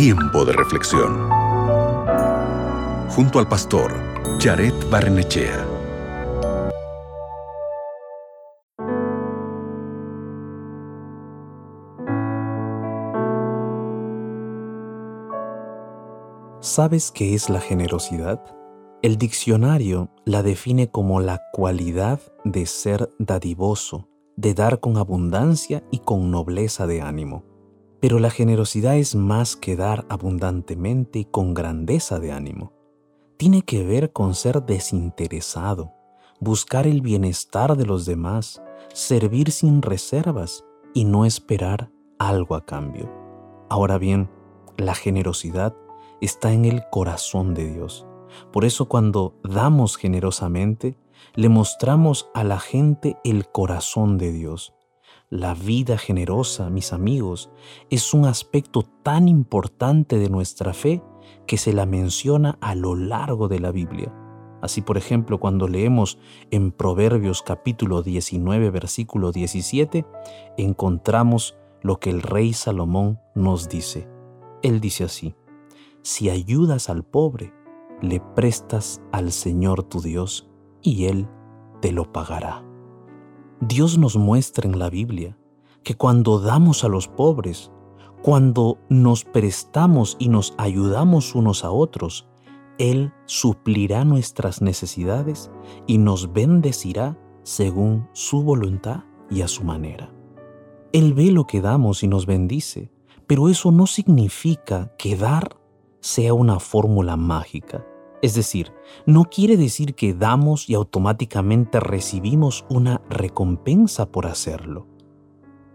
Tiempo de reflexión. Junto al pastor Jared Barnechea. ¿Sabes qué es la generosidad? El diccionario la define como la cualidad de ser dadivoso, de dar con abundancia y con nobleza de ánimo. Pero la generosidad es más que dar abundantemente y con grandeza de ánimo. Tiene que ver con ser desinteresado, buscar el bienestar de los demás, servir sin reservas y no esperar algo a cambio. Ahora bien, la generosidad está en el corazón de Dios. Por eso cuando damos generosamente, le mostramos a la gente el corazón de Dios. La vida generosa, mis amigos, es un aspecto tan importante de nuestra fe que se la menciona a lo largo de la Biblia. Así, por ejemplo, cuando leemos en Proverbios capítulo 19, versículo 17, encontramos lo que el rey Salomón nos dice. Él dice así, si ayudas al pobre, le prestas al Señor tu Dios, y Él te lo pagará. Dios nos muestra en la Biblia que cuando damos a los pobres, cuando nos prestamos y nos ayudamos unos a otros, Él suplirá nuestras necesidades y nos bendecirá según su voluntad y a su manera. Él ve lo que damos y nos bendice, pero eso no significa que dar sea una fórmula mágica. Es decir, no quiere decir que damos y automáticamente recibimos una recompensa por hacerlo.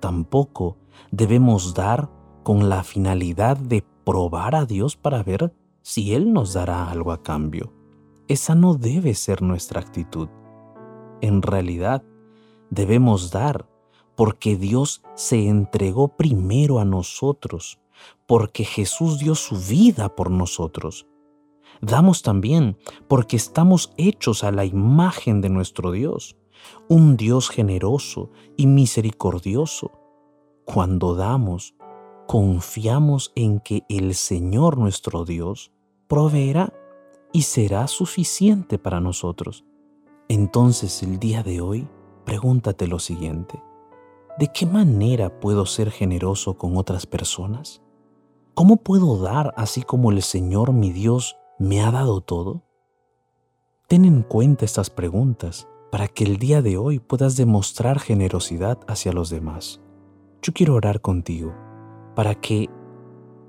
Tampoco debemos dar con la finalidad de probar a Dios para ver si Él nos dará algo a cambio. Esa no debe ser nuestra actitud. En realidad, debemos dar porque Dios se entregó primero a nosotros, porque Jesús dio su vida por nosotros damos también porque estamos hechos a la imagen de nuestro Dios, un Dios generoso y misericordioso. Cuando damos, confiamos en que el Señor nuestro Dios proveerá y será suficiente para nosotros. Entonces el día de hoy, pregúntate lo siguiente. ¿De qué manera puedo ser generoso con otras personas? ¿Cómo puedo dar así como el Señor mi Dios ¿Me ha dado todo? Ten en cuenta estas preguntas para que el día de hoy puedas demostrar generosidad hacia los demás. Yo quiero orar contigo para que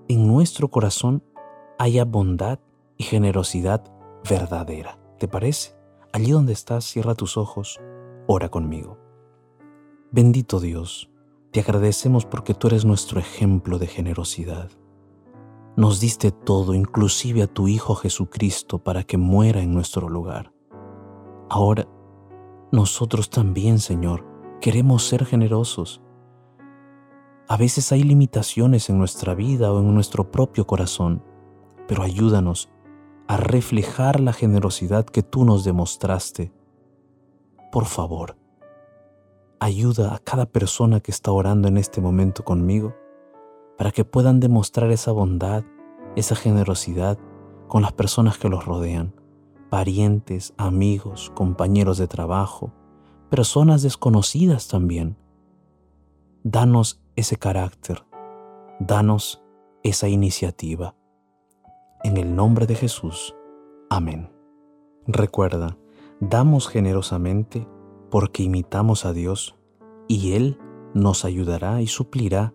en nuestro corazón haya bondad y generosidad verdadera. ¿Te parece? Allí donde estás, cierra tus ojos, ora conmigo. Bendito Dios, te agradecemos porque tú eres nuestro ejemplo de generosidad. Nos diste todo, inclusive a tu Hijo Jesucristo, para que muera en nuestro lugar. Ahora, nosotros también, Señor, queremos ser generosos. A veces hay limitaciones en nuestra vida o en nuestro propio corazón, pero ayúdanos a reflejar la generosidad que tú nos demostraste. Por favor, ayuda a cada persona que está orando en este momento conmigo para que puedan demostrar esa bondad, esa generosidad con las personas que los rodean, parientes, amigos, compañeros de trabajo, personas desconocidas también. Danos ese carácter, danos esa iniciativa. En el nombre de Jesús. Amén. Recuerda, damos generosamente porque imitamos a Dios y Él nos ayudará y suplirá